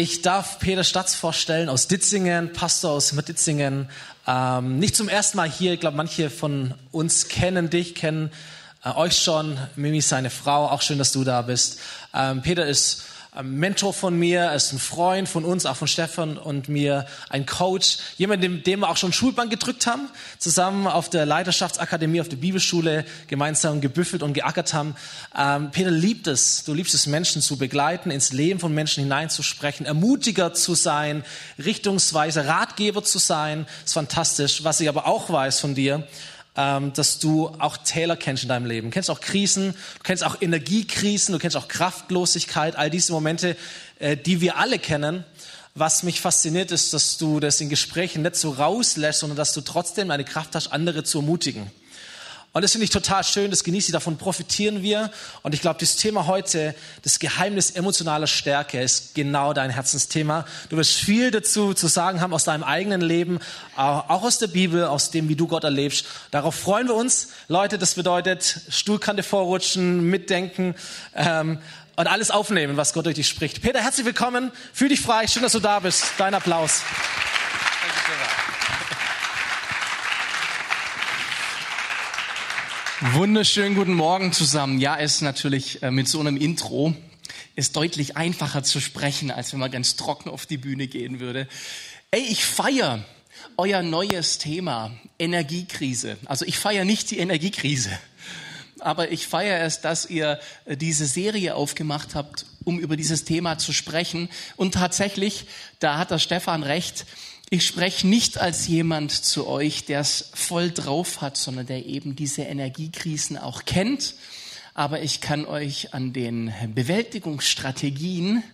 Ich darf Peter Statz vorstellen aus Ditzingen, Pastor aus Ditzingen. Ähm, nicht zum ersten Mal hier. Ich glaube, manche von uns kennen dich, kennen äh, euch schon. Mimi, seine Frau. Auch schön, dass du da bist. Ähm, Peter ist Mentor von mir, er ist ein Freund von uns, auch von Stefan und mir, ein Coach, jemand, dem, dem wir auch schon Schulbank gedrückt haben, zusammen auf der Leiterschaftsakademie, auf der Bibelschule gemeinsam gebüffelt und geackert haben. Ähm, Peter liebt es, du liebst es, Menschen zu begleiten, ins Leben von Menschen hineinzusprechen, Ermutiger zu sein, Richtungsweise, Ratgeber zu sein. Ist fantastisch. Was ich aber auch weiß von dir, ähm, dass du auch Täler kennst in deinem Leben. Du kennst auch Krisen, du kennst auch Energiekrisen, du kennst auch Kraftlosigkeit, all diese Momente, äh, die wir alle kennen. Was mich fasziniert ist, dass du das in Gesprächen nicht so rauslässt, sondern dass du trotzdem eine Kraft hast, andere zu ermutigen. Und das finde ich total schön, das genieße ich, davon profitieren wir. Und ich glaube, das Thema heute, das Geheimnis emotionaler Stärke, ist genau dein Herzensthema. Du wirst viel dazu zu sagen haben aus deinem eigenen Leben, auch aus der Bibel, aus dem, wie du Gott erlebst. Darauf freuen wir uns. Leute, das bedeutet Stuhlkante vorrutschen, mitdenken. Ähm, und alles aufnehmen, was Gott durch dich spricht. Peter, herzlich willkommen. Fühl dich frei. Schön, dass du da bist. Dein Applaus. Wunderschönen guten Morgen zusammen. Ja, es ist natürlich äh, mit so einem Intro ist deutlich einfacher zu sprechen, als wenn man ganz trocken auf die Bühne gehen würde. Ey, ich feier euer neues Thema Energiekrise. Also ich feier nicht die Energiekrise, aber ich feiere es, dass ihr äh, diese Serie aufgemacht habt, um über dieses Thema zu sprechen. Und tatsächlich, da hat der Stefan recht, ich spreche nicht als jemand zu euch, der es voll drauf hat, sondern der eben diese Energiekrisen auch kennt. Aber ich kann euch an den Bewältigungsstrategien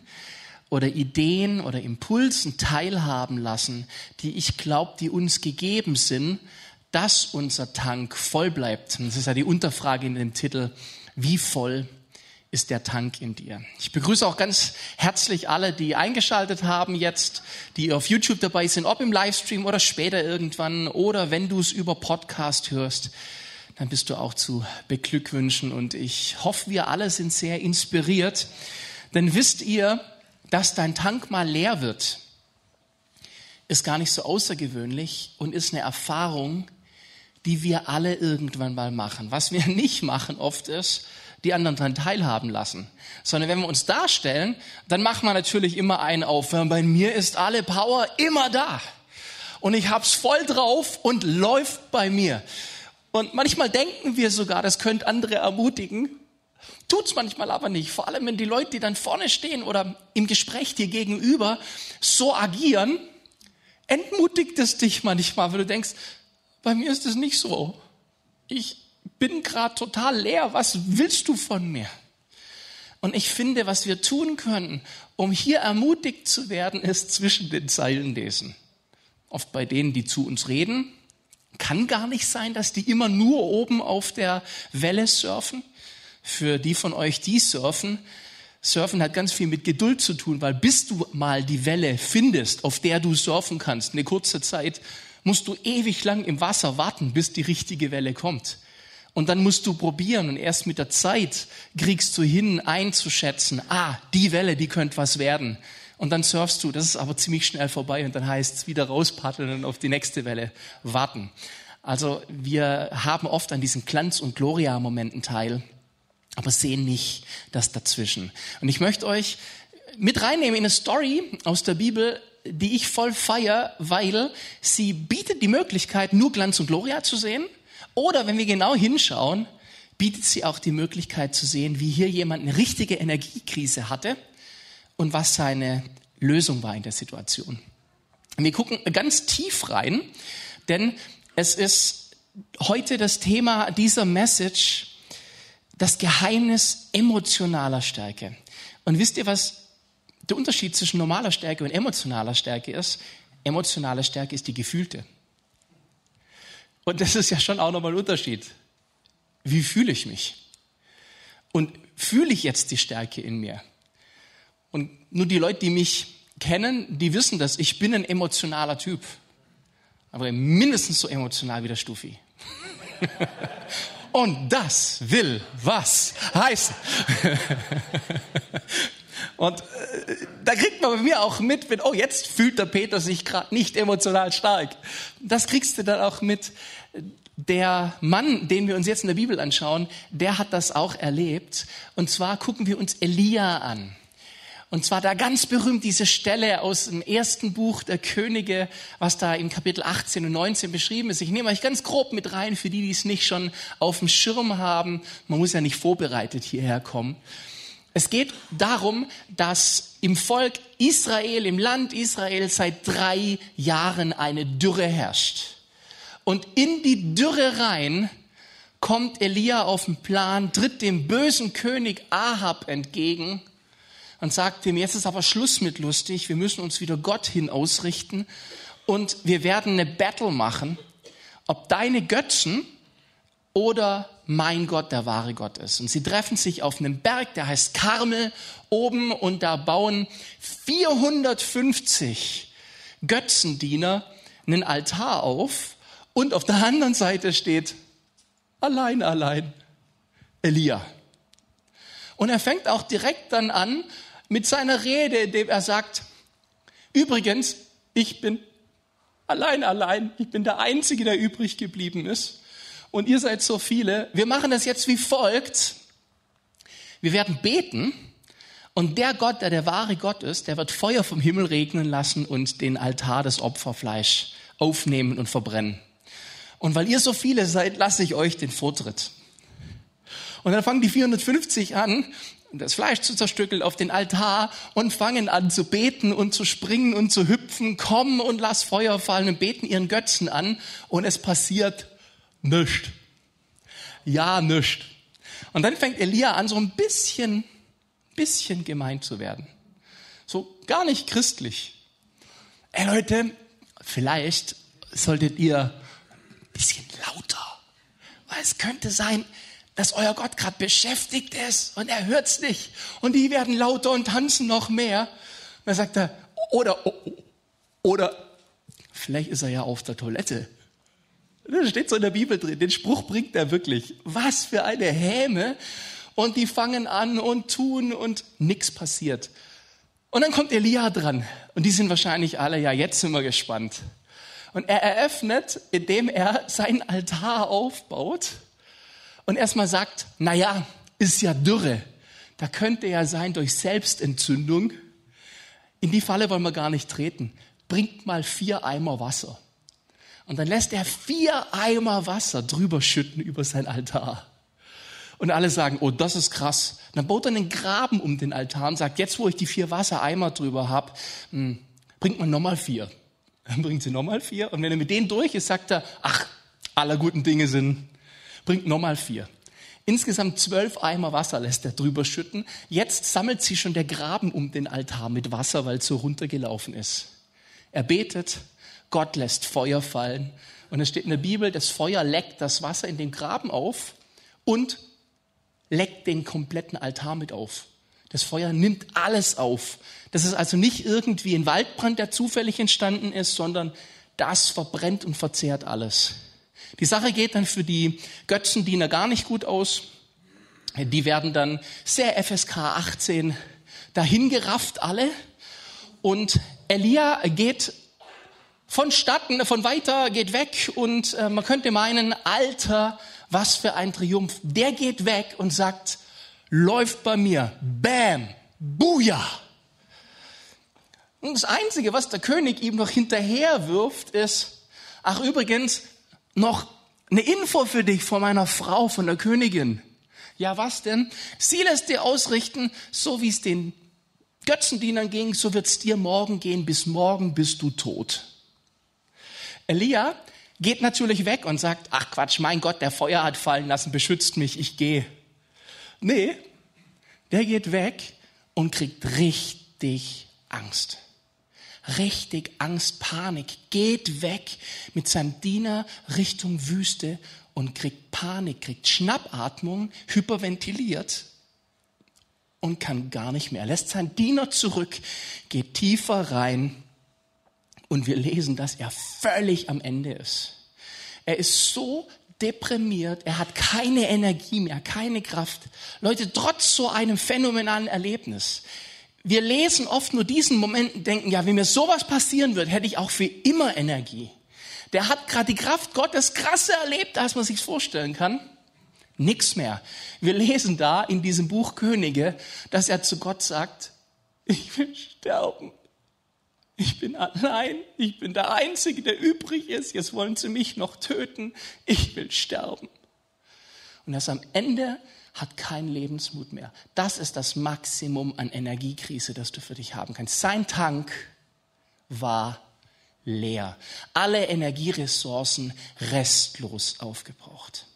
oder Ideen oder Impulsen teilhaben lassen, die ich glaube, die uns gegeben sind, dass unser Tank voll bleibt. das ist ja die Unterfrage in dem Titel, wie voll ist der Tank in dir. Ich begrüße auch ganz herzlich alle, die eingeschaltet haben jetzt, die auf YouTube dabei sind, ob im Livestream oder später irgendwann oder wenn du es über Podcast hörst, dann bist du auch zu beglückwünschen und ich hoffe, wir alle sind sehr inspiriert. Denn wisst ihr, dass dein Tank mal leer wird, ist gar nicht so außergewöhnlich und ist eine Erfahrung, die wir alle irgendwann mal machen. Was wir nicht machen oft ist, die anderen daran teilhaben lassen. Sondern wenn wir uns darstellen, dann machen wir natürlich immer einen auf. Bei mir ist alle Power immer da. Und ich hab's voll drauf und läuft bei mir. Und manchmal denken wir sogar, das könnte andere ermutigen. Tut's manchmal aber nicht. Vor allem, wenn die Leute, die dann vorne stehen oder im Gespräch dir gegenüber so agieren, entmutigt es dich manchmal, weil du denkst, bei mir ist es nicht so. Ich bin gerade total leer. Was willst du von mir? Und ich finde, was wir tun können, um hier ermutigt zu werden, ist zwischen den Zeilen lesen. Oft bei denen, die zu uns reden, kann gar nicht sein, dass die immer nur oben auf der Welle surfen. Für die von euch, die surfen, Surfen hat ganz viel mit Geduld zu tun, weil bis du mal die Welle findest, auf der du surfen kannst, eine kurze Zeit, musst du ewig lang im Wasser warten, bis die richtige Welle kommt. Und dann musst du probieren und erst mit der Zeit kriegst du hin einzuschätzen, ah, die Welle, die könnte was werden. Und dann surfst du, das ist aber ziemlich schnell vorbei und dann heißt es wieder rauspaddeln und auf die nächste Welle warten. Also wir haben oft an diesen Glanz- und Gloria-Momenten teil, aber sehen nicht das dazwischen. Und ich möchte euch mit reinnehmen in eine Story aus der Bibel, die ich voll feier, weil sie bietet die Möglichkeit, nur Glanz und Gloria zu sehen oder wenn wir genau hinschauen, bietet sie auch die Möglichkeit zu sehen, wie hier jemand eine richtige Energiekrise hatte und was seine Lösung war in der Situation. Wir gucken ganz tief rein, denn es ist heute das Thema dieser Message, das Geheimnis emotionaler Stärke. Und wisst ihr, was der Unterschied zwischen normaler Stärke und emotionaler Stärke ist? Emotionale Stärke ist die gefühlte. Und das ist ja schon auch nochmal ein Unterschied. Wie fühle ich mich? Und fühle ich jetzt die Stärke in mir? Und nur die Leute, die mich kennen, die wissen das. Ich bin ein emotionaler Typ. Aber mindestens so emotional wie der Stufi. Und das will was heißen. Und äh, da kriegt man bei mir auch mit, wenn, oh, jetzt fühlt der Peter sich gerade nicht emotional stark. Das kriegst du dann auch mit. Der Mann, den wir uns jetzt in der Bibel anschauen, der hat das auch erlebt. Und zwar gucken wir uns Elia an. Und zwar da ganz berühmt diese Stelle aus dem ersten Buch der Könige, was da im Kapitel 18 und 19 beschrieben ist. Ich nehme euch ganz grob mit rein, für die, die es nicht schon auf dem Schirm haben. Man muss ja nicht vorbereitet hierher kommen. Es geht darum, dass im Volk Israel, im Land Israel seit drei Jahren eine Dürre herrscht. Und in die Dürre rein kommt Elia auf den Plan, tritt dem bösen König Ahab entgegen und sagt ihm, jetzt ist aber Schluss mit lustig, wir müssen uns wieder Gott hin ausrichten und wir werden eine Battle machen, ob deine Götzen oder mein Gott der wahre Gott ist. Und sie treffen sich auf einem Berg, der heißt Karmel oben und da bauen 450 Götzendiener einen Altar auf und auf der anderen Seite steht allein, allein Elia. Und er fängt auch direkt dann an mit seiner Rede, indem er sagt, übrigens, ich bin allein, allein, ich bin der Einzige, der übrig geblieben ist. Und ihr seid so viele. Wir machen das jetzt wie folgt. Wir werden beten und der Gott, der der wahre Gott ist, der wird Feuer vom Himmel regnen lassen und den Altar des Opferfleisch aufnehmen und verbrennen. Und weil ihr so viele seid, lasse ich euch den Vortritt. Und dann fangen die 450 an das Fleisch zu zerstückeln auf den Altar und fangen an zu beten und zu springen und zu hüpfen, kommen und lass Feuer fallen und beten ihren Götzen an und es passiert nichts. Ja, nichts. Und dann fängt Elia an, so ein bisschen, bisschen gemein zu werden. So gar nicht christlich. Ey Leute, vielleicht solltet ihr ein bisschen lauter, weil es könnte sein, dass euer Gott gerade beschäftigt ist und er hört's nicht. Und die werden lauter und tanzen noch mehr. Und dann sagt er, oder, oder, vielleicht ist er ja auf der Toilette. Das steht so in der Bibel drin. Den Spruch bringt er wirklich. Was für eine Häme. Und die fangen an und tun und nichts passiert. Und dann kommt Elia dran. Und die sind wahrscheinlich alle, ja, jetzt sind wir gespannt. Und er eröffnet, indem er seinen Altar aufbaut und erstmal sagt, na ja, ist ja Dürre. Da könnte ja sein durch Selbstentzündung. In die Falle wollen wir gar nicht treten. Bringt mal vier Eimer Wasser. Und dann lässt er vier Eimer Wasser drüber schütten über sein Altar. Und alle sagen, oh, das ist krass. Und dann baut er einen Graben um den Altar und sagt, jetzt wo ich die vier Wassereimer drüber habe, hm, bringt man nochmal vier. Dann bringt sie nochmal vier. Und wenn er mit denen durch ist, sagt er, ach, aller guten Dinge sind bringt nochmal vier. Insgesamt zwölf Eimer Wasser lässt er drüber schütten. Jetzt sammelt sich schon der Graben um den Altar mit Wasser, weil es so runtergelaufen ist. Er betet, Gott lässt Feuer fallen. Und es steht in der Bibel, das Feuer leckt das Wasser in den Graben auf und leckt den kompletten Altar mit auf. Das Feuer nimmt alles auf. Das ist also nicht irgendwie ein Waldbrand, der zufällig entstanden ist, sondern das verbrennt und verzehrt alles. Die Sache geht dann für die Götzendiener gar nicht gut aus. Die werden dann sehr FSK 18 dahingerafft alle. Und Elia geht von Statten, von weiter, geht weg und äh, man könnte meinen, Alter, was für ein Triumph. Der geht weg und sagt, läuft bei mir, bam, buja. Und das Einzige, was der König ihm noch hinterher wirft, ist, ach übrigens, noch eine Info für dich von meiner Frau, von der Königin. Ja, was denn? Sie lässt dir ausrichten, so wie es den Götzendienern ging, so wird es dir morgen gehen. Bis morgen bist du tot. Elia geht natürlich weg und sagt, ach Quatsch, mein Gott, der Feuer hat fallen lassen, beschützt mich, ich gehe. Nee, der geht weg und kriegt richtig Angst richtig Angst, Panik, geht weg mit seinem Diener Richtung Wüste und kriegt Panik, kriegt Schnappatmung, hyperventiliert und kann gar nicht mehr. Er lässt seinen Diener zurück, geht tiefer rein und wir lesen, dass er völlig am Ende ist. Er ist so deprimiert, er hat keine Energie mehr, keine Kraft. Leute, trotz so einem phänomenalen Erlebnis Wir lesen oft nur diesen Moment und denken, ja, wenn mir sowas passieren wird, hätte ich auch für immer Energie. Der hat gerade die Kraft Gottes krasser erlebt, als man sich vorstellen kann. Nix mehr. Wir lesen da in diesem Buch Könige, dass er zu Gott sagt, ich will sterben. Ich bin allein. Ich bin der Einzige, der übrig ist. Jetzt wollen sie mich noch töten. Ich will sterben. Und ist am Ende hat keinen Lebensmut mehr. Das ist das Maximum an Energiekrise, das du für dich haben kannst. Sein Tank war leer. Alle Energieressourcen restlos aufgebraucht.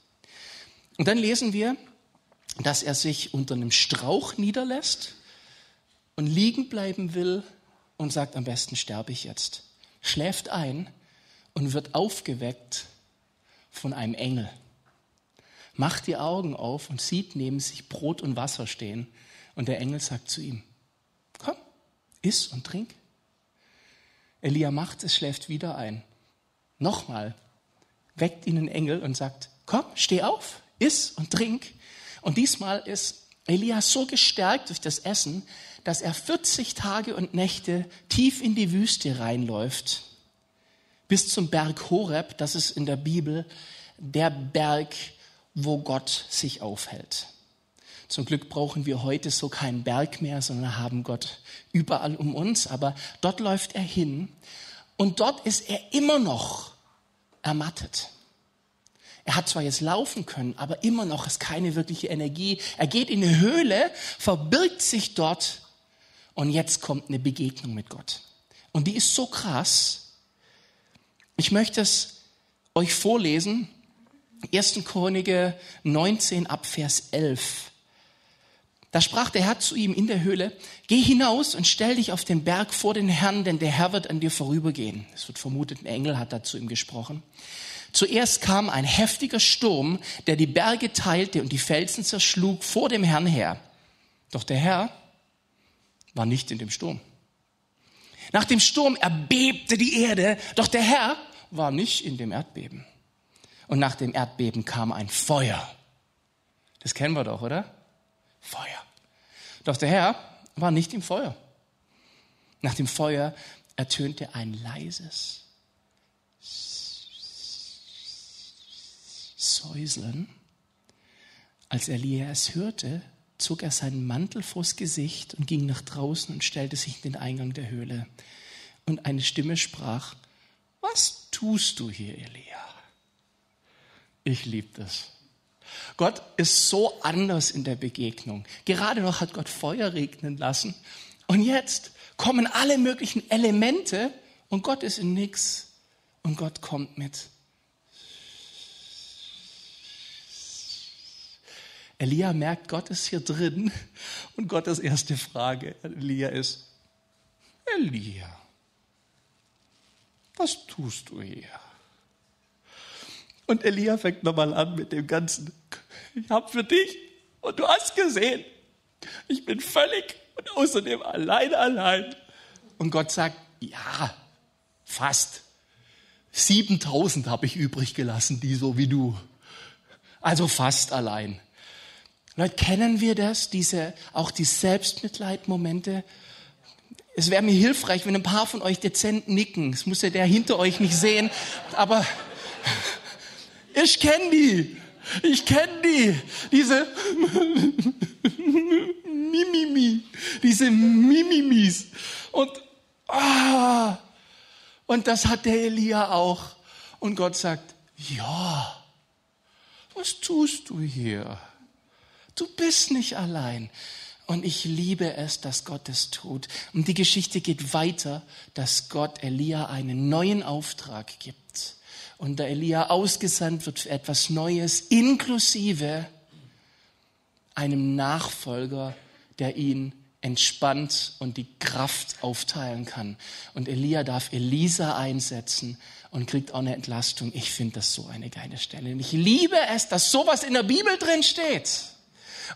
Und dann lesen wir, dass er sich unter einem Strauch niederlässt und liegen bleiben will und sagt, am besten sterbe ich jetzt. Schläft ein und wird aufgeweckt von einem Engel macht die Augen auf und sieht neben sich Brot und Wasser stehen. Und der Engel sagt zu ihm, komm, iss und trink. Elia macht es, schläft wieder ein. Nochmal weckt ihn ein Engel und sagt, komm, steh auf, iss und trink. Und diesmal ist Elia so gestärkt durch das Essen, dass er 40 Tage und Nächte tief in die Wüste reinläuft, bis zum Berg Horeb, das ist in der Bibel der Berg, wo Gott sich aufhält. Zum Glück brauchen wir heute so keinen Berg mehr, sondern haben Gott überall um uns. Aber dort läuft er hin und dort ist er immer noch ermattet. Er hat zwar jetzt laufen können, aber immer noch ist keine wirkliche Energie. Er geht in eine Höhle, verbirgt sich dort und jetzt kommt eine Begegnung mit Gott. Und die ist so krass. Ich möchte es euch vorlesen 1. Chronike 19 ab Vers 11. Da sprach der Herr zu ihm in der Höhle, geh hinaus und stell dich auf den Berg vor den Herrn, denn der Herr wird an dir vorübergehen. Es wird vermutet, ein Engel hat da zu ihm gesprochen. Zuerst kam ein heftiger Sturm, der die Berge teilte und die Felsen zerschlug vor dem Herrn her. Doch der Herr war nicht in dem Sturm. Nach dem Sturm erbebte die Erde, doch der Herr war nicht in dem Erdbeben und nach dem Erdbeben kam ein Feuer. Das kennen wir doch, oder? Feuer. Doch der Herr war nicht im Feuer. Nach dem Feuer ertönte ein leises Säuseln. Als Elia es hörte, zog er seinen Mantel vors Gesicht und ging nach draußen und stellte sich in den Eingang der Höhle. Und eine Stimme sprach, was tust du hier, Elia? Ich liebe das. Gott ist so anders in der Begegnung. Gerade noch hat Gott Feuer regnen lassen. Und jetzt kommen alle möglichen Elemente und Gott ist in nichts. Und Gott kommt mit. Elia merkt, Gott ist hier drin. Und Gottes erste Frage, Elia ist, Elia, was tust du hier? Und Elia fängt nochmal an mit dem Ganzen. Ich habe für dich und du hast gesehen, ich bin völlig und außerdem allein, allein. Und Gott sagt, ja, fast. 7000 habe ich übrig gelassen, die so wie du. Also fast allein. Leute, kennen wir das? Diese, auch die Selbstmitleidmomente? Es wäre mir hilfreich, wenn ein paar von euch dezent nicken. Es muss ja der hinter euch nicht sehen. Aber ich kenne die. Ich kenne die. Diese Mimimi. Diese Mimimis. Und, ah, und das hat der Elia auch. Und Gott sagt, ja, was tust du hier? Du bist nicht allein. Und ich liebe es, dass Gott es tut. Und die Geschichte geht weiter, dass Gott Elia einen neuen Auftrag gibt und der Elia ausgesandt wird für etwas Neues, inklusive einem Nachfolger, der ihn entspannt und die Kraft aufteilen kann. Und Elia darf Elisa einsetzen und kriegt auch eine Entlastung. Ich finde das so eine geile Stelle. Und ich liebe es, dass sowas in der Bibel drin steht.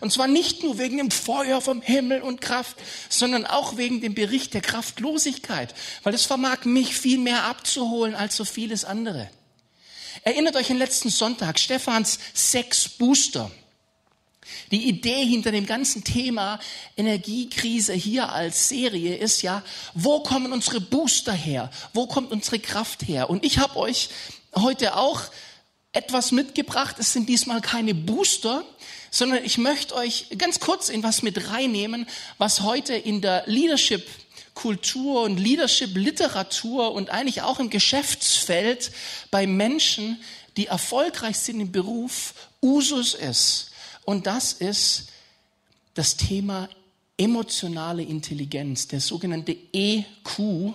Und zwar nicht nur wegen dem Feuer vom Himmel und Kraft, sondern auch wegen dem Bericht der Kraftlosigkeit, weil es vermag mich viel mehr abzuholen als so vieles andere. Erinnert euch an letzten Sonntag, Stephans sechs Booster. Die Idee hinter dem ganzen Thema Energiekrise hier als Serie ist ja, wo kommen unsere Booster her? Wo kommt unsere Kraft her? Und ich habe euch heute auch etwas mitgebracht. Es sind diesmal keine Booster, sondern ich möchte euch ganz kurz in was mit reinnehmen, was heute in der Leadership Kultur und Leadership Literatur und eigentlich auch im Geschäftsfeld bei Menschen, die erfolgreich sind im Beruf, Usus ist. Und das ist das Thema emotionale Intelligenz, der sogenannte EQ,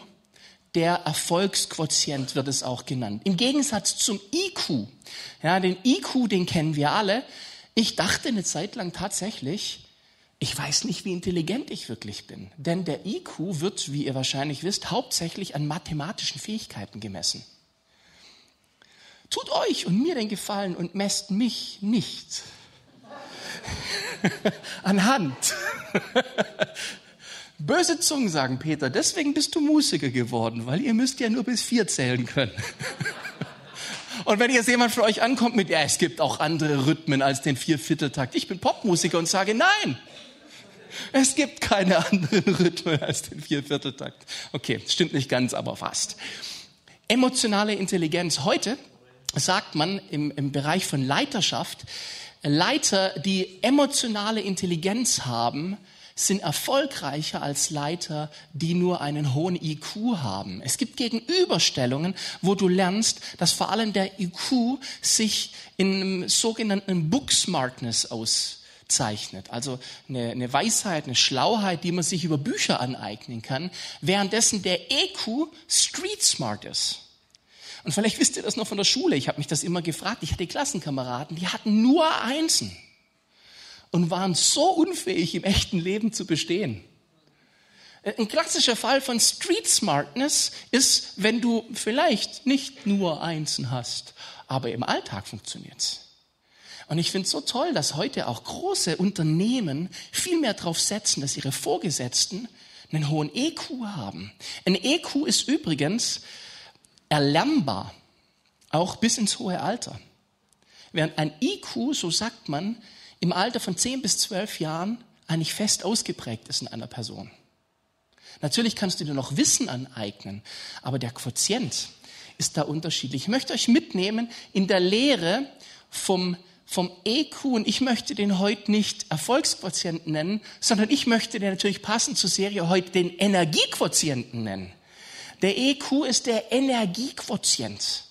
der Erfolgsquotient wird es auch genannt. Im Gegensatz zum IQ. Ja, den IQ, den kennen wir alle. Ich dachte eine Zeit lang tatsächlich, ich weiß nicht, wie intelligent ich wirklich bin. Denn der IQ wird, wie ihr wahrscheinlich wisst, hauptsächlich an mathematischen Fähigkeiten gemessen. Tut euch und mir den Gefallen und messt mich nicht anhand. Böse Zungen sagen, Peter, deswegen bist du Musiker geworden, weil ihr müsst ja nur bis vier zählen können. Und wenn jetzt jemand von euch ankommt mit, ja, es gibt auch andere Rhythmen als den Viervierteltakt. Ich bin Popmusiker und sage, nein, es gibt keine anderen Rhythmen als den Viervierteltakt. Okay, stimmt nicht ganz, aber fast. Emotionale Intelligenz. Heute sagt man im, im Bereich von Leiterschaft, Leiter, die emotionale Intelligenz haben, sind erfolgreicher als Leiter, die nur einen hohen IQ haben. Es gibt Gegenüberstellungen, wo du lernst, dass vor allem der IQ sich in einem sogenannten Book Smartness auszeichnet. Also eine, eine Weisheit, eine Schlauheit, die man sich über Bücher aneignen kann, währenddessen der EQ Street Smart ist. Und vielleicht wisst ihr das noch von der Schule. Ich habe mich das immer gefragt. Ich hatte Klassenkameraden, die hatten nur Einsen und waren so unfähig im echten Leben zu bestehen. Ein klassischer Fall von Street Smartness ist, wenn du vielleicht nicht nur Einsen hast, aber im Alltag funktioniert's. Und ich finde es so toll, dass heute auch große Unternehmen viel mehr darauf setzen, dass ihre Vorgesetzten einen hohen EQ haben. Ein EQ ist übrigens erlernbar, auch bis ins hohe Alter. Während ein IQ, so sagt man, im Alter von 10 bis 12 Jahren eigentlich fest ausgeprägt ist in einer Person. Natürlich kannst du dir noch Wissen aneignen, aber der Quotient ist da unterschiedlich. Ich möchte euch mitnehmen in der Lehre vom, vom EQ und ich möchte den heute nicht Erfolgsquotienten nennen, sondern ich möchte den natürlich passend zur Serie heute den Energiequotienten nennen. Der EQ ist der Energiequotient.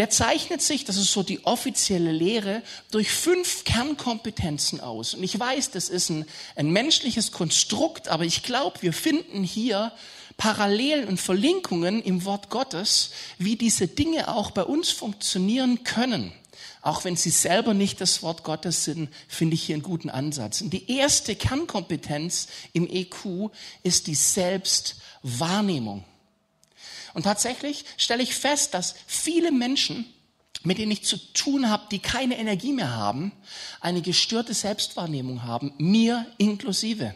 Der zeichnet sich, das ist so die offizielle Lehre, durch fünf Kernkompetenzen aus. Und ich weiß, das ist ein, ein menschliches Konstrukt, aber ich glaube, wir finden hier Parallelen und Verlinkungen im Wort Gottes, wie diese Dinge auch bei uns funktionieren können. Auch wenn sie selber nicht das Wort Gottes sind, finde ich hier einen guten Ansatz. Und die erste Kernkompetenz im EQ ist die Selbstwahrnehmung. Und tatsächlich stelle ich fest, dass viele Menschen, mit denen ich zu tun habe, die keine Energie mehr haben, eine gestörte Selbstwahrnehmung haben, mir inklusive.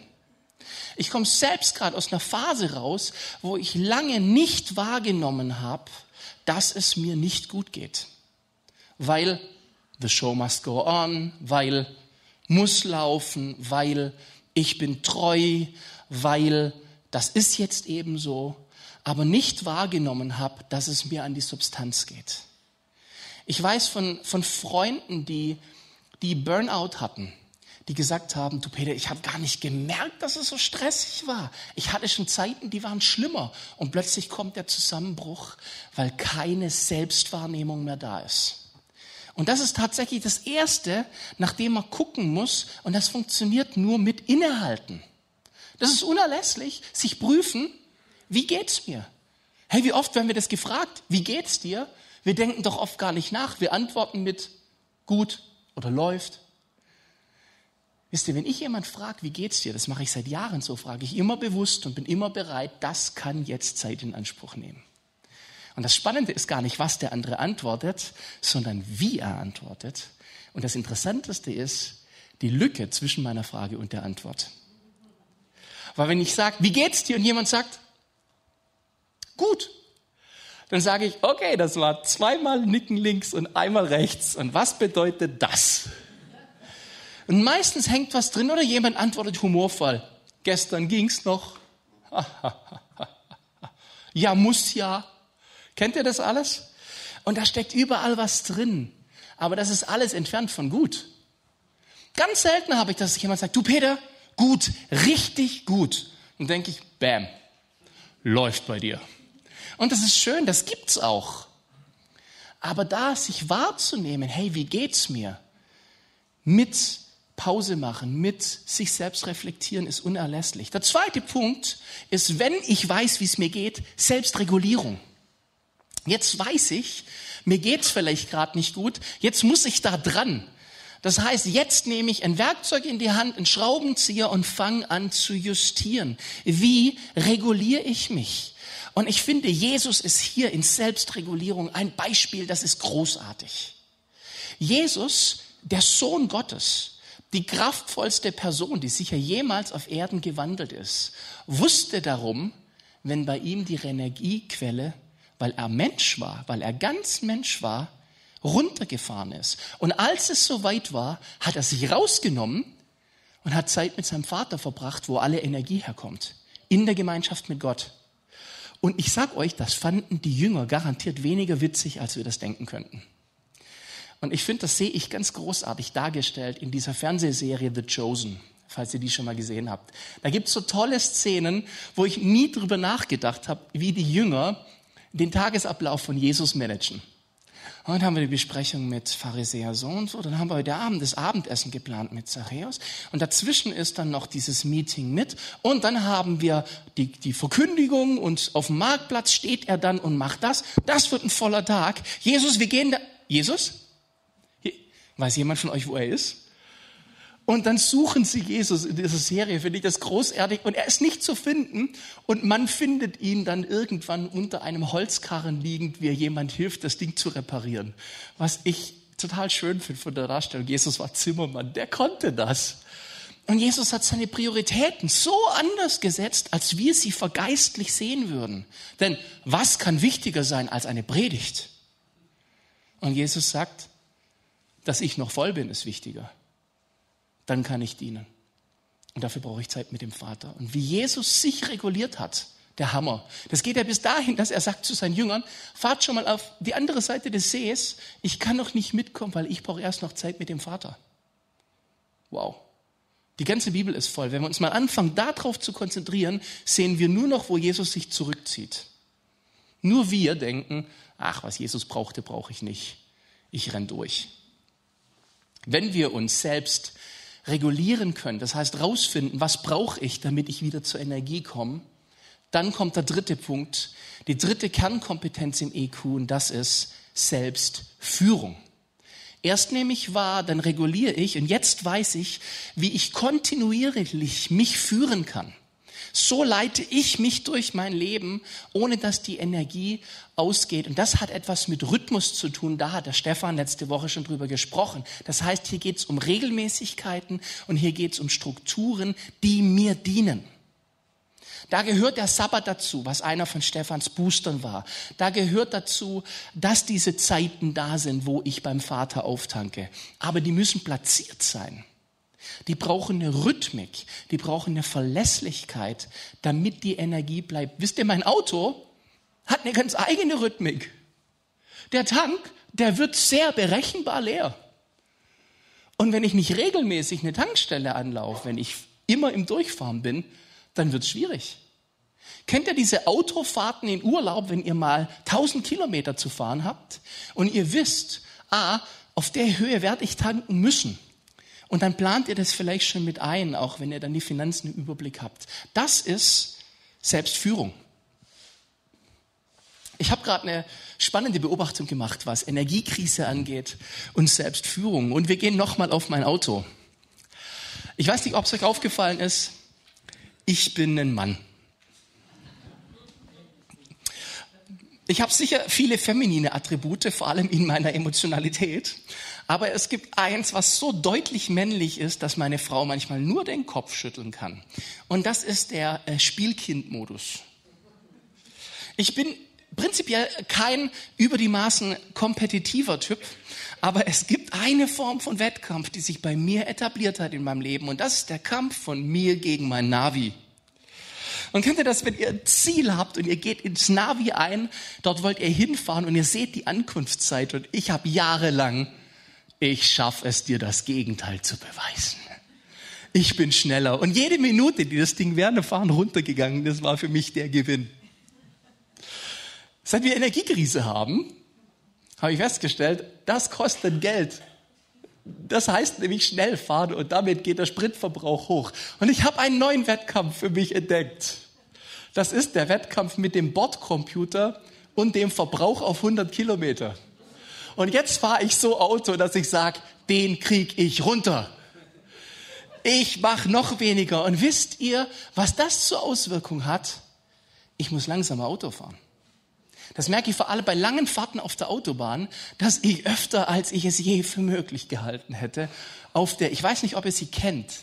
Ich komme selbst gerade aus einer Phase raus, wo ich lange nicht wahrgenommen habe, dass es mir nicht gut geht. Weil the show must go on, weil muss laufen, weil ich bin treu, weil das ist jetzt eben so aber nicht wahrgenommen habe, dass es mir an die Substanz geht. Ich weiß von, von Freunden, die, die Burnout hatten, die gesagt haben, du Peter, ich habe gar nicht gemerkt, dass es so stressig war. Ich hatte schon Zeiten, die waren schlimmer. Und plötzlich kommt der Zusammenbruch, weil keine Selbstwahrnehmung mehr da ist. Und das ist tatsächlich das Erste, nach dem man gucken muss. Und das funktioniert nur mit Innehalten. Das ist unerlässlich, sich prüfen, wie geht's mir? Hey, wie oft werden wir das gefragt? Wie geht's dir? Wir denken doch oft gar nicht nach. Wir antworten mit gut oder läuft. Wisst ihr, wenn ich jemand frage, wie geht's dir, das mache ich seit Jahren so, frage ich immer bewusst und bin immer bereit, das kann jetzt Zeit in Anspruch nehmen. Und das Spannende ist gar nicht, was der andere antwortet, sondern wie er antwortet. Und das Interessanteste ist die Lücke zwischen meiner Frage und der Antwort. Weil wenn ich sage, wie geht's dir, und jemand sagt, Gut. Dann sage ich, okay, das war zweimal Nicken links und einmal rechts. Und was bedeutet das? Und meistens hängt was drin oder jemand antwortet humorvoll. Gestern ging's noch. ja, muss ja. Kennt ihr das alles? Und da steckt überall was drin. Aber das ist alles entfernt von gut. Ganz selten habe ich, dass jemand sagt, du Peter, gut, richtig gut. Und denke ich, bam, läuft bei dir. Und das ist schön, das gibt's auch. Aber da sich wahrzunehmen, hey, wie geht's mir? Mit Pause machen, mit sich selbst reflektieren ist unerlässlich. Der zweite Punkt ist, wenn ich weiß, wie es mir geht, Selbstregulierung. Jetzt weiß ich, mir geht's vielleicht gerade nicht gut, jetzt muss ich da dran. Das heißt, jetzt nehme ich ein Werkzeug in die Hand, einen Schraubenzieher und fange an zu justieren. Wie reguliere ich mich? Und ich finde, Jesus ist hier in Selbstregulierung ein Beispiel, das ist großartig. Jesus, der Sohn Gottes, die kraftvollste Person, die sicher jemals auf Erden gewandelt ist, wusste darum, wenn bei ihm die Energiequelle, weil er Mensch war, weil er ganz Mensch war, runtergefahren ist. Und als es soweit war, hat er sich rausgenommen und hat Zeit mit seinem Vater verbracht, wo alle Energie herkommt. In der Gemeinschaft mit Gott. Und ich sag euch, das fanden die Jünger garantiert weniger witzig, als wir das denken könnten. Und ich finde, das sehe ich ganz großartig dargestellt in dieser Fernsehserie The Chosen, falls ihr die schon mal gesehen habt. Da gibt es so tolle Szenen, wo ich nie drüber nachgedacht habe, wie die Jünger den Tagesablauf von Jesus managen. Und dann haben wir die Besprechung mit Pharisäer so und so. Dann haben wir heute Abend das Abendessen geplant mit Zachäus. Und dazwischen ist dann noch dieses Meeting mit. Und dann haben wir die, die Verkündigung und auf dem Marktplatz steht er dann und macht das. Das wird ein voller Tag. Jesus, wir gehen da. Jesus? Weiß jemand von euch, wo er ist? Und dann suchen sie Jesus in dieser Serie, finde ich das großartig. Und er ist nicht zu finden. Und man findet ihn dann irgendwann unter einem Holzkarren liegend, wie er jemand hilft, das Ding zu reparieren. Was ich total schön finde von der Darstellung. Jesus war Zimmermann, der konnte das. Und Jesus hat seine Prioritäten so anders gesetzt, als wir sie vergeistlich sehen würden. Denn was kann wichtiger sein als eine Predigt? Und Jesus sagt, dass ich noch voll bin, ist wichtiger dann kann ich dienen. Und dafür brauche ich Zeit mit dem Vater. Und wie Jesus sich reguliert hat, der Hammer. Das geht ja bis dahin, dass er sagt zu seinen Jüngern, fahrt schon mal auf die andere Seite des Sees. Ich kann noch nicht mitkommen, weil ich brauche erst noch Zeit mit dem Vater. Wow. Die ganze Bibel ist voll. Wenn wir uns mal anfangen, darauf zu konzentrieren, sehen wir nur noch, wo Jesus sich zurückzieht. Nur wir denken, ach, was Jesus brauchte, brauche ich nicht. Ich renn durch. Wenn wir uns selbst regulieren können, das heißt rausfinden, was brauche ich, damit ich wieder zur Energie komme, dann kommt der dritte Punkt, die dritte Kernkompetenz im EQ und das ist Selbstführung. Erst nehme ich wahr, dann reguliere ich und jetzt weiß ich, wie ich kontinuierlich mich führen kann. So leite ich mich durch mein Leben, ohne dass die Energie ausgeht. Und das hat etwas mit Rhythmus zu tun. Da hat der Stefan letzte Woche schon drüber gesprochen. Das heißt, hier geht es um Regelmäßigkeiten und hier geht es um Strukturen, die mir dienen. Da gehört der Sabbat dazu, was einer von Stefans Boostern war. Da gehört dazu, dass diese Zeiten da sind, wo ich beim Vater auftanke. Aber die müssen platziert sein. Die brauchen eine Rhythmik, die brauchen eine Verlässlichkeit, damit die Energie bleibt. Wisst ihr, mein Auto hat eine ganz eigene Rhythmik. Der Tank, der wird sehr berechenbar leer. Und wenn ich nicht regelmäßig eine Tankstelle anlaufe, wenn ich immer im Durchfahren bin, dann wird es schwierig. Kennt ihr diese Autofahrten in Urlaub, wenn ihr mal 1000 Kilometer zu fahren habt und ihr wisst, ah, auf der Höhe werde ich tanken müssen. Und dann plant ihr das vielleicht schon mit ein, auch wenn ihr dann die Finanzen im Überblick habt. Das ist Selbstführung. Ich habe gerade eine spannende Beobachtung gemacht, was Energiekrise angeht und Selbstführung. Und wir gehen nochmal auf mein Auto. Ich weiß nicht, ob es euch aufgefallen ist. Ich bin ein Mann. Ich habe sicher viele feminine Attribute, vor allem in meiner Emotionalität. Aber es gibt eins, was so deutlich männlich ist, dass meine Frau manchmal nur den Kopf schütteln kann. Und das ist der äh, Spielkind-Modus. Ich bin prinzipiell kein über die Maßen kompetitiver Typ, Aber es gibt eine Form von Wettkampf, die sich bei mir etabliert hat in meinem Leben. Und das ist der Kampf von mir gegen mein Navi. Und kennt ihr das, wenn ihr ein Ziel habt und ihr geht ins Navi ein, dort wollt ihr hinfahren und ihr seht die Ankunftszeit und ich habe jahrelang, ich schaffe es dir das Gegenteil zu beweisen. Ich bin schneller. Und jede Minute, die das Ding während der Fahren runtergegangen ist, war für mich der Gewinn. Seit wir Energiekrise haben, habe ich festgestellt, das kostet Geld. Das heißt nämlich schnell fahren und damit geht der Spritverbrauch hoch. Und ich habe einen neuen Wettkampf für mich entdeckt. Das ist der Wettkampf mit dem Bordcomputer und dem Verbrauch auf 100 Kilometer. Und jetzt fahre ich so Auto, dass ich sage, den krieg ich runter. Ich mache noch weniger. Und wisst ihr, was das zur Auswirkung hat? Ich muss langsamer Auto fahren. Das merke ich vor allem bei langen Fahrten auf der Autobahn, dass ich öfter, als ich es je für möglich gehalten hätte, auf der, ich weiß nicht, ob ihr sie kennt,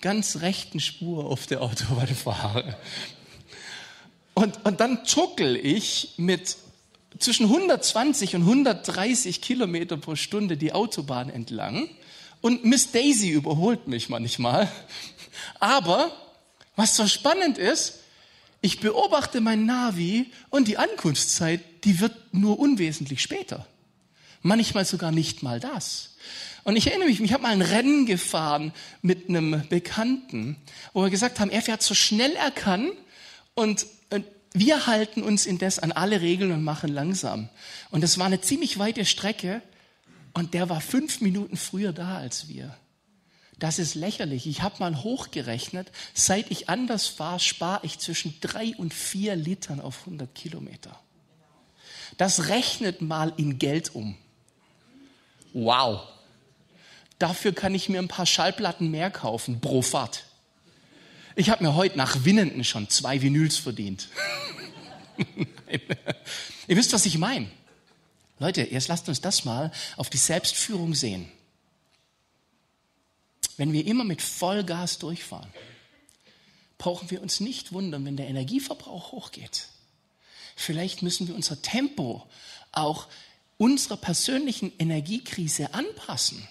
ganz rechten Spur auf der Autobahn fahre. Und, und dann tuckel ich mit zwischen 120 und 130 Kilometer pro Stunde die Autobahn entlang und Miss Daisy überholt mich manchmal. Aber was so spannend ist, ich beobachte mein Navi und die Ankunftszeit, die wird nur unwesentlich später. Manchmal sogar nicht mal das. Und ich erinnere mich, ich habe mal ein Rennen gefahren mit einem Bekannten, wo wir gesagt haben, er fährt so schnell er kann und wir halten uns indes an alle Regeln und machen langsam. Und das war eine ziemlich weite Strecke und der war fünf Minuten früher da als wir. Das ist lächerlich. Ich habe mal hochgerechnet, seit ich anders fahre, spare ich zwischen drei und vier Litern auf 100 Kilometer. Das rechnet mal in Geld um. Wow. Dafür kann ich mir ein paar Schallplatten mehr kaufen pro Fahrt. Ich habe mir heute nach Winnenden schon zwei Vinyls verdient. Ihr wisst, was ich meine. Leute, jetzt lasst uns das mal auf die Selbstführung sehen. Wenn wir immer mit Vollgas durchfahren, brauchen wir uns nicht wundern, wenn der Energieverbrauch hochgeht. Vielleicht müssen wir unser Tempo auch unserer persönlichen Energiekrise anpassen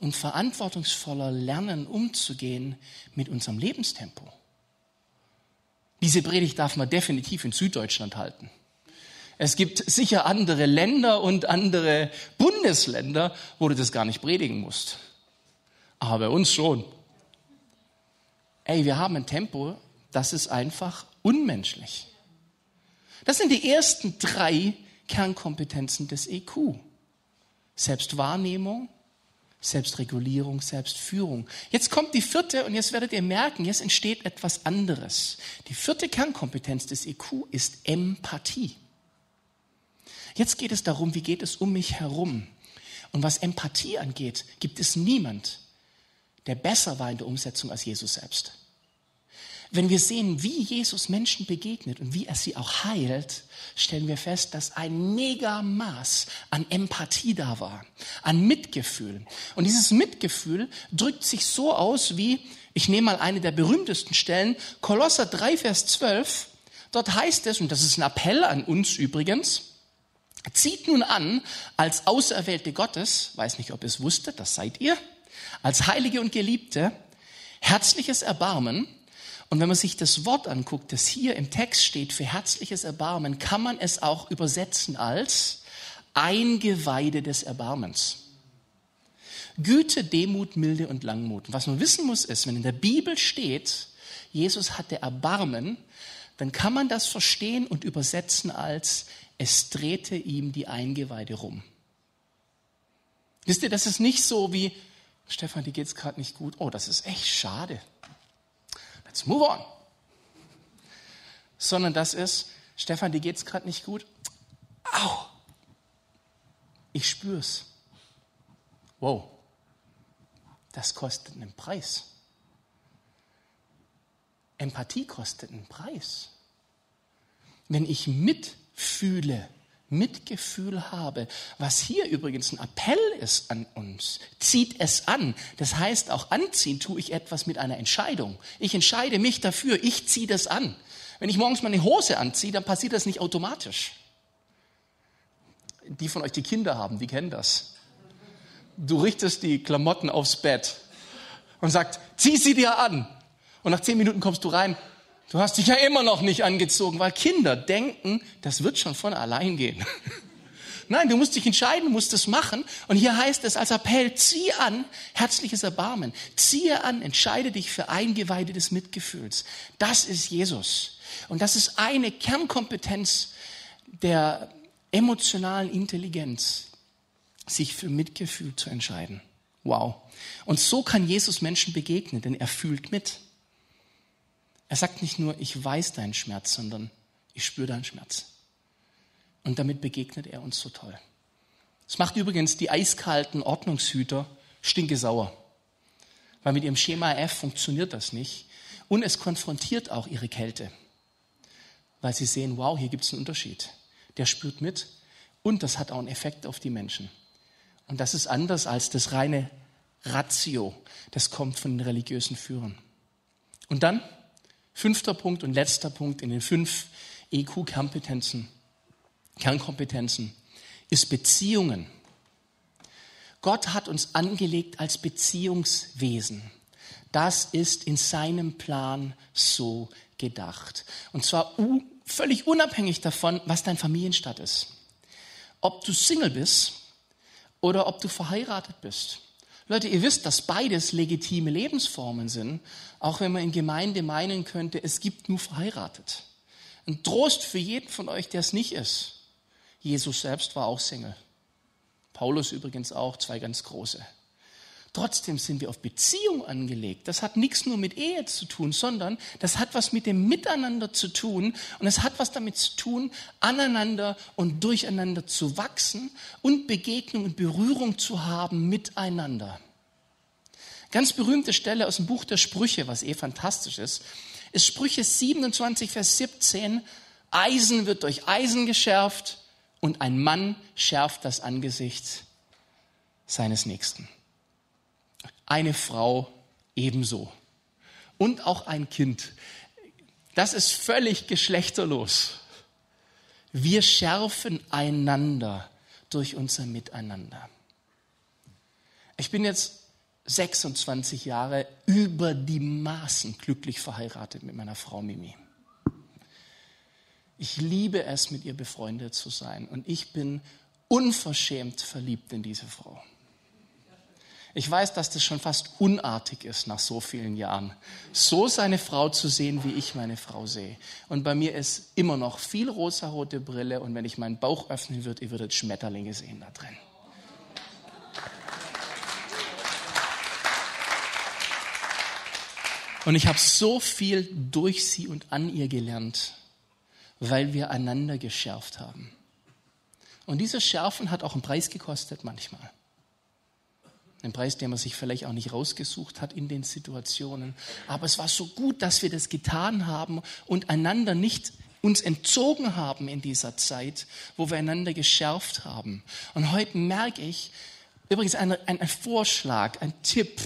und verantwortungsvoller lernen, umzugehen mit unserem Lebenstempo. Diese Predigt darf man definitiv in Süddeutschland halten. Es gibt sicher andere Länder und andere Bundesländer, wo du das gar nicht predigen musst. Aber bei uns schon. Ey, wir haben ein Tempo, das ist einfach unmenschlich. Das sind die ersten drei Kernkompetenzen des EQ. Selbstwahrnehmung, Selbstregulierung, Selbstführung. Jetzt kommt die vierte und jetzt werdet ihr merken, jetzt entsteht etwas anderes. Die vierte Kernkompetenz des IQ ist Empathie. Jetzt geht es darum, wie geht es um mich herum? Und was Empathie angeht, gibt es niemand, der besser war in der Umsetzung als Jesus selbst. Wenn wir sehen, wie Jesus Menschen begegnet und wie er sie auch heilt, stellen wir fest, dass ein Megamaß an Empathie da war, an Mitgefühl. Und dieses Mitgefühl drückt sich so aus wie, ich nehme mal eine der berühmtesten Stellen, Kolosser 3, Vers 12. Dort heißt es, und das ist ein Appell an uns übrigens, zieht nun an als Auserwählte Gottes, weiß nicht, ob ihr es wusstet, das seid ihr, als Heilige und Geliebte, herzliches Erbarmen, und wenn man sich das Wort anguckt, das hier im Text steht für herzliches Erbarmen, kann man es auch übersetzen als Eingeweide des Erbarmens. Güte, Demut, Milde und Langmut. Und was man wissen muss, ist, wenn in der Bibel steht, Jesus hatte Erbarmen, dann kann man das verstehen und übersetzen als, es drehte ihm die Eingeweide rum. Wisst ihr, das ist nicht so wie, Stefan, dir geht's gerade nicht gut. Oh, das ist echt schade. Let's move on. Sondern das ist, Stefan, dir geht's gerade nicht gut. Au! Ich spür's. Wow. Das kostet einen Preis. Empathie kostet einen Preis. Wenn ich mitfühle, Mitgefühl habe. Was hier übrigens ein Appell ist an uns, zieht es an. Das heißt, auch anziehen tue ich etwas mit einer Entscheidung. Ich entscheide mich dafür, ich ziehe das an. Wenn ich morgens meine Hose anziehe, dann passiert das nicht automatisch. Die von euch, die Kinder haben, die kennen das. du richtest die Klamotten aufs Bett und sagst, zieh sie dir an. Und nach zehn Minuten kommst du rein, du hast dich ja immer noch nicht angezogen, weil Kinder denken, das wird schon von allein gehen. Nein, du musst dich entscheiden, musst es machen. Und hier heißt es als Appell, zieh an, herzliches Erbarmen. Ziehe an, entscheide dich für Eingeweide des Mitgefühls. Das ist Jesus. Und das ist eine Kernkompetenz der emotionalen Intelligenz, sich für Mitgefühl zu entscheiden. Wow. Und so kann Jesus Menschen begegnen, denn er fühlt mit. Er sagt nicht nur, ich weiß deinen Schmerz, sondern ich spüre deinen Schmerz. Und damit begegnet er uns so toll. Das macht übrigens die eiskalten Ordnungshüter stinkesauer. Weil mit ihrem Schema F funktioniert das nicht. Und es konfrontiert auch ihre Kälte. Weil sie sehen, wow, hier gibt es einen Unterschied. Der spürt mit und das hat auch einen Effekt auf die Menschen. Und das ist anders als das reine Ratio. Das kommt von den religiösen Führern. Und dann, fünfter Punkt und letzter Punkt in den fünf EQ-Kompetenzen. Kernkompetenzen, ist Beziehungen. Gott hat uns angelegt als Beziehungswesen. Das ist in seinem Plan so gedacht. Und zwar völlig unabhängig davon, was dein Familienstadt ist. Ob du Single bist oder ob du verheiratet bist. Leute, ihr wisst, dass beides legitime Lebensformen sind, auch wenn man in Gemeinde meinen könnte, es gibt nur verheiratet. Ein Trost für jeden von euch, der es nicht ist. Jesus selbst war auch Single. Paulus übrigens auch, zwei ganz große. Trotzdem sind wir auf Beziehung angelegt. Das hat nichts nur mit Ehe zu tun, sondern das hat was mit dem Miteinander zu tun und es hat was damit zu tun, aneinander und durcheinander zu wachsen und Begegnung und Berührung zu haben miteinander. Ganz berühmte Stelle aus dem Buch der Sprüche, was eh fantastisch ist, ist Sprüche 27, Vers 17. Eisen wird durch Eisen geschärft und ein Mann schärft das Angesicht seines Nächsten. Eine Frau ebenso. Und auch ein Kind. Das ist völlig geschlechterlos. Wir schärfen einander durch unser Miteinander. Ich bin jetzt 26 Jahre über die Maßen glücklich verheiratet mit meiner Frau Mimi. Ich liebe es, mit ihr befreundet zu sein. Und ich bin unverschämt verliebt in diese Frau. Ich weiß, dass das schon fast unartig ist nach so vielen Jahren, so seine Frau zu sehen, wie ich meine Frau sehe. Und bei mir ist immer noch viel rosarote Brille und wenn ich meinen Bauch öffnen würde, ihr würdet Schmetterlinge sehen da drin. Und ich habe so viel durch sie und an ihr gelernt weil wir einander geschärft haben. Und dieses Schärfen hat auch einen Preis gekostet manchmal. Ein Preis, den man sich vielleicht auch nicht rausgesucht hat in den Situationen. Aber es war so gut, dass wir das getan haben und einander nicht uns entzogen haben in dieser Zeit, wo wir einander geschärft haben. Und heute merke ich, übrigens ein, ein, ein Vorschlag, ein Tipp,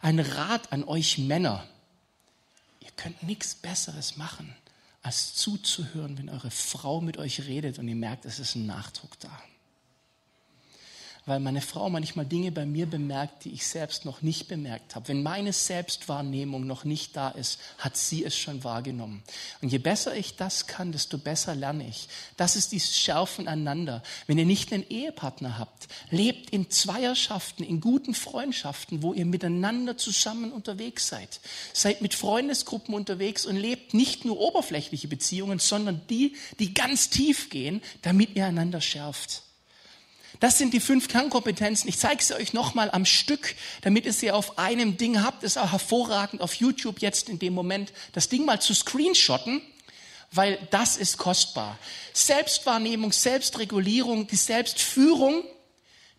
ein Rat an euch Männer. Ihr könnt nichts Besseres machen, als zuzuhören, wenn eure Frau mit euch redet und ihr merkt, es ist ein Nachdruck da weil meine Frau manchmal Dinge bei mir bemerkt, die ich selbst noch nicht bemerkt habe. Wenn meine Selbstwahrnehmung noch nicht da ist, hat sie es schon wahrgenommen. Und je besser ich das kann, desto besser lerne ich. Das ist dieses Schärfen einander. Wenn ihr nicht einen Ehepartner habt, lebt in Zweierschaften, in guten Freundschaften, wo ihr miteinander zusammen unterwegs seid. Seid mit Freundesgruppen unterwegs und lebt nicht nur oberflächliche Beziehungen, sondern die, die ganz tief gehen, damit ihr einander schärft. Das sind die fünf Kernkompetenzen. Ich zeige sie euch nochmal am Stück, damit ihr sie auf einem Ding habt. Ist auch hervorragend auf YouTube jetzt in dem Moment, das Ding mal zu screenshotten, weil das ist kostbar. Selbstwahrnehmung, Selbstregulierung, die Selbstführung,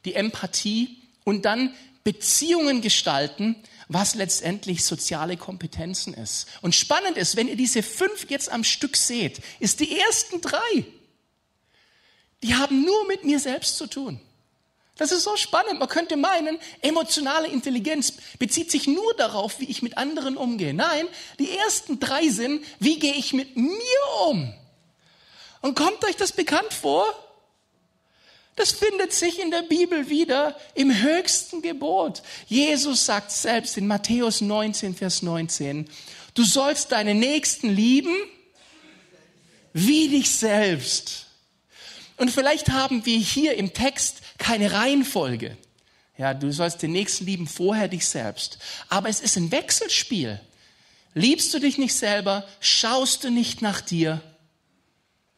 die Empathie und dann Beziehungen gestalten, was letztendlich soziale Kompetenzen ist. Und spannend ist, wenn ihr diese fünf jetzt am Stück seht, ist die ersten drei die haben nur mit mir selbst zu tun. Das ist so spannend. Man könnte meinen, emotionale Intelligenz bezieht sich nur darauf, wie ich mit anderen umgehe. Nein, die ersten drei sind, wie gehe ich mit mir um? Und kommt euch das bekannt vor? Das findet sich in der Bibel wieder im höchsten Gebot. Jesus sagt selbst in Matthäus 19, Vers 19, du sollst deine Nächsten lieben wie dich selbst. Und vielleicht haben wir hier im Text keine Reihenfolge. Ja, du sollst den Nächsten lieben vorher dich selbst. Aber es ist ein Wechselspiel. Liebst du dich nicht selber, schaust du nicht nach dir,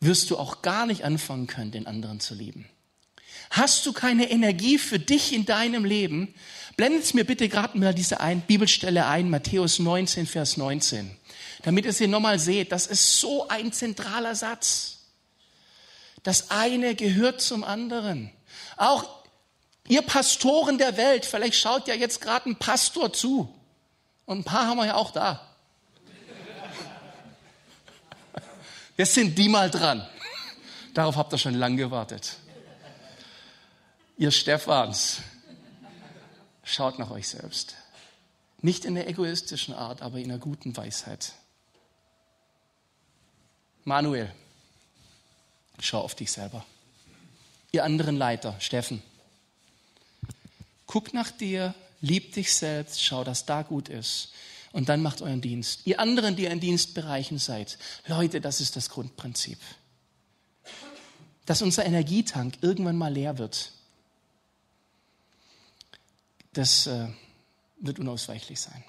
wirst du auch gar nicht anfangen können, den anderen zu lieben. Hast du keine Energie für dich in deinem Leben? Blendet mir bitte gerade mal diese ein, Bibelstelle ein, Matthäus 19, Vers 19, damit ihr sie nochmal seht. Das ist so ein zentraler Satz. Das eine gehört zum anderen. Auch ihr Pastoren der Welt, vielleicht schaut ja jetzt gerade ein Pastor zu. Und ein paar haben wir ja auch da. Jetzt sind die mal dran. Darauf habt ihr schon lange gewartet ihr Stephans, schaut nach euch selbst. Nicht in der egoistischen Art, aber in der guten Weisheit. Manuel, schau auf dich selber. Ihr anderen Leiter, Steffen, guck nach dir, lieb dich selbst, schau, dass da gut ist. Und dann macht euren Dienst. Ihr anderen, die in Dienstbereichen seid, Leute, das ist das Grundprinzip. Dass unser Energietank irgendwann mal leer wird das äh, wird unausweichlich sein.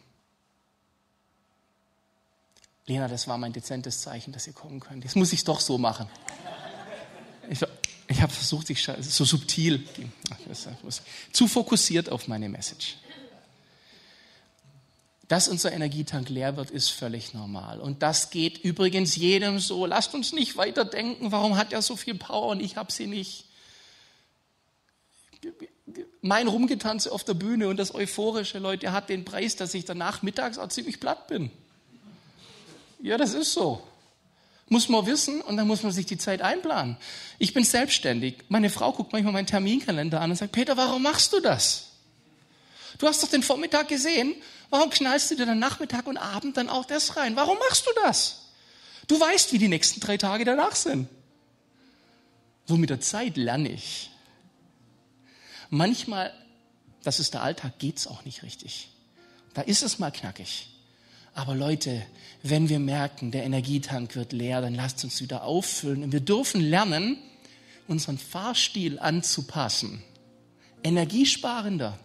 Lena, das war mein dezentes Zeichen, dass ihr kommen könnt. Jetzt muss ich es doch so machen. Ich, ich habe versucht, ich so subtil, zu fokussiert auf meine Message. Dass unser Energietank leer wird, ist völlig normal. Und das geht übrigens jedem so. Lasst uns nicht weiter denken, warum hat er so viel Power und ich habe sie nicht mein Rumgetanze auf der Bühne und das Euphorische, Leute, hat den Preis, dass ich danach mittags auch ziemlich platt bin. Ja, das ist so. Muss man wissen und dann muss man sich die Zeit einplanen. Ich bin selbstständig. Meine Frau guckt manchmal meinen Terminkalender an und sagt, Peter, warum machst du das? Du hast doch den Vormittag gesehen. Warum knallst du dir dann Nachmittag und Abend dann auch das rein? Warum machst du das? Du weißt, wie die nächsten drei Tage danach sind. So mit der Zeit lerne ich. Manchmal, das ist der Alltag, geht's auch nicht richtig. Da ist es mal knackig. Aber Leute, wenn wir merken, der Energietank wird leer, dann lasst uns wieder auffüllen. Und wir dürfen lernen, unseren Fahrstil anzupassen. Energiesparender.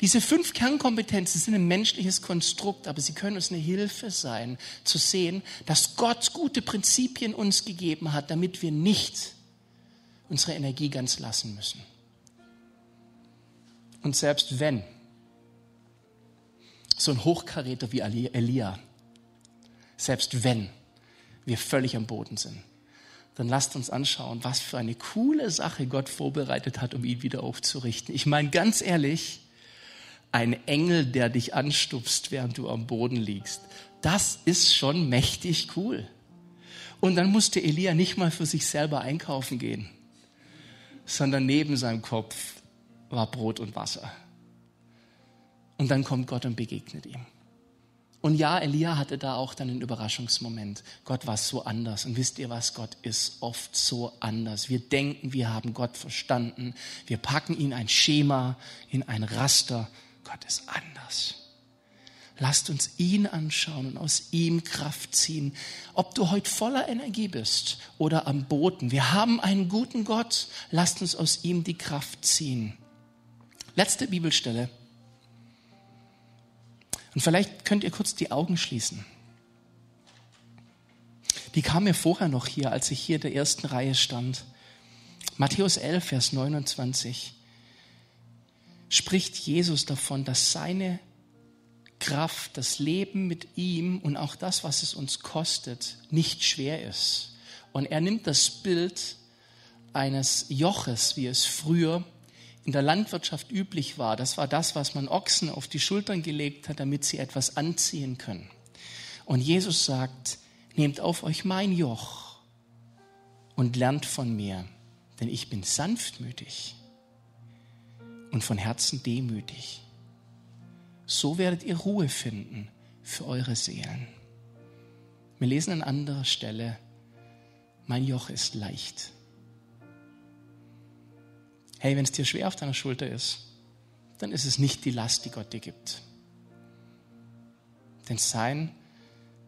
Diese fünf Kernkompetenzen sind ein menschliches Konstrukt, aber sie können uns eine Hilfe sein, zu sehen, dass Gott gute Prinzipien uns gegeben hat, damit wir nicht unsere Energie ganz lassen müssen. Und selbst wenn so ein Hochkaräter wie Elia, selbst wenn wir völlig am Boden sind, dann lasst uns anschauen, was für eine coole Sache Gott vorbereitet hat, um ihn wieder aufzurichten. Ich meine ganz ehrlich, ein Engel, der dich anstupst, während du am Boden liegst, das ist schon mächtig cool. Und dann musste Elia nicht mal für sich selber einkaufen gehen, sondern neben seinem Kopf war Brot und Wasser. Und dann kommt Gott und begegnet ihm. Und ja, Elia hatte da auch dann einen Überraschungsmoment. Gott war so anders. Und wisst ihr was? Gott ist oft so anders. Wir denken, wir haben Gott verstanden. Wir packen ihn ein Schema, in ein Raster. Gott ist anders. Lasst uns ihn anschauen und aus ihm Kraft ziehen. Ob du heute voller Energie bist oder am Boden. Wir haben einen guten Gott. Lasst uns aus ihm die Kraft ziehen. Letzte Bibelstelle. Und vielleicht könnt ihr kurz die Augen schließen. Die kam mir vorher noch hier, als ich hier in der ersten Reihe stand. Matthäus 11, Vers 29 spricht Jesus davon, dass seine Kraft, das Leben mit ihm und auch das, was es uns kostet, nicht schwer ist. Und er nimmt das Bild eines Joches, wie es früher in der Landwirtschaft üblich war. Das war das, was man Ochsen auf die Schultern gelegt hat, damit sie etwas anziehen können. Und Jesus sagt, nehmt auf euch mein Joch und lernt von mir, denn ich bin sanftmütig und von Herzen demütig. So werdet ihr Ruhe finden für eure Seelen. Wir lesen an anderer Stelle, mein Joch ist leicht Hey, wenn es dir schwer auf deiner Schulter ist, dann ist es nicht die Last, die Gott dir gibt. Denn sein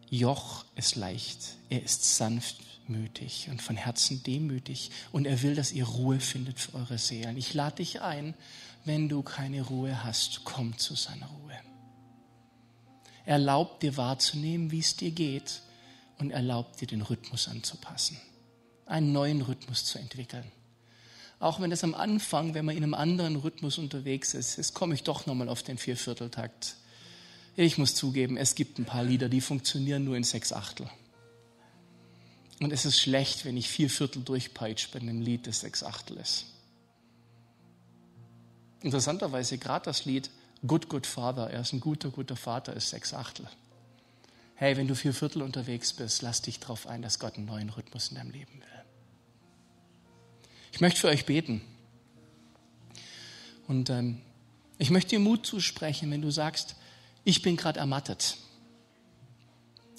Joch ist leicht, er ist sanftmütig und von Herzen demütig und er will, dass ihr Ruhe findet für eure Seelen. Ich lade dich ein, wenn du keine Ruhe hast, komm zu seiner Ruhe. Erlaubt dir wahrzunehmen, wie es dir geht und erlaubt dir den Rhythmus anzupassen, einen neuen Rhythmus zu entwickeln. Auch wenn es am Anfang, wenn man in einem anderen Rhythmus unterwegs ist, jetzt komme ich doch nochmal auf den Viervierteltakt. Ich muss zugeben, es gibt ein paar Lieder, die funktionieren nur in sechs Achtel. Und es ist schlecht, wenn ich vier Viertel durchpeitsche bei einem Lied, das sechs Achtel ist. Interessanterweise gerade das Lied Good, Good Father, er ist ein guter, guter Vater, ist sechs Achtel. Hey, wenn du vier Viertel unterwegs bist, lass dich darauf ein, dass Gott einen neuen Rhythmus in deinem Leben will. Ich möchte für euch beten. Und ähm, ich möchte dir Mut zusprechen, wenn du sagst, ich bin gerade ermattet.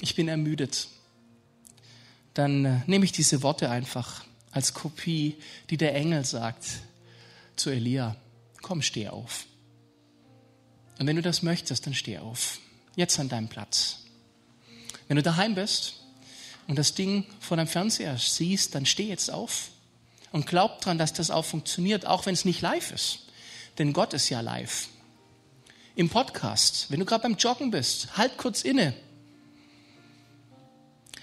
Ich bin ermüdet. Dann äh, nehme ich diese Worte einfach als Kopie, die der Engel sagt zu Elia. Komm, steh auf. Und wenn du das möchtest, dann steh auf. Jetzt an deinem Platz. Wenn du daheim bist und das Ding vor deinem Fernseher siehst, dann steh jetzt auf und glaub dran, dass das auch funktioniert, auch wenn es nicht live ist. Denn Gott ist ja live. Im Podcast, wenn du gerade beim Joggen bist, halt kurz inne.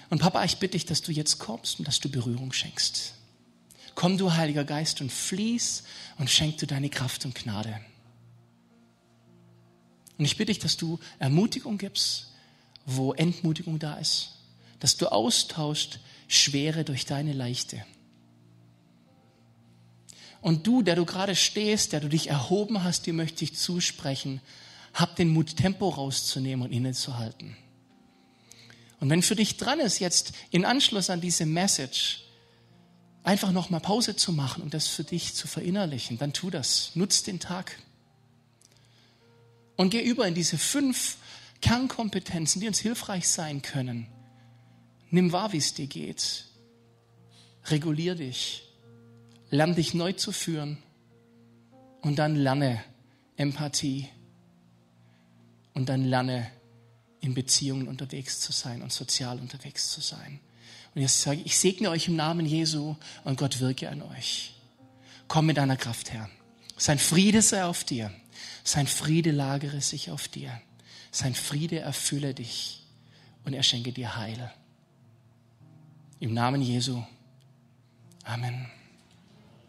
Und Papa, ich bitte dich, dass du jetzt kommst und dass du Berührung schenkst. Komm, du Heiliger Geist, und fließ und schenk du deine Kraft und Gnade. Und ich bitte dich, dass du Ermutigung gibst, wo Entmutigung da ist, dass du austauscht Schwere durch deine Leichte. Und du, der du gerade stehst, der du dich erhoben hast, dir möchte ich zusprechen, hab den Mut, Tempo rauszunehmen und innezuhalten. Und wenn für dich dran ist, jetzt in Anschluss an diese Message einfach nochmal Pause zu machen und das für dich zu verinnerlichen, dann tu das. Nutz den Tag. Und geh über in diese fünf Kernkompetenzen, die uns hilfreich sein können. Nimm wahr, wie es dir geht. Regulier dich. Lern dich neu zu führen. Und dann lerne Empathie. Und dann lerne in Beziehungen unterwegs zu sein und sozial unterwegs zu sein. Und jetzt sage ich, ich segne euch im Namen Jesu und Gott wirke an euch. Komm mit deiner Kraft, Herr. Sein Friede sei auf dir. Sein Friede lagere sich auf dir. Sein Friede erfülle dich und er schenke dir Heil. Im Namen Jesu. Amen.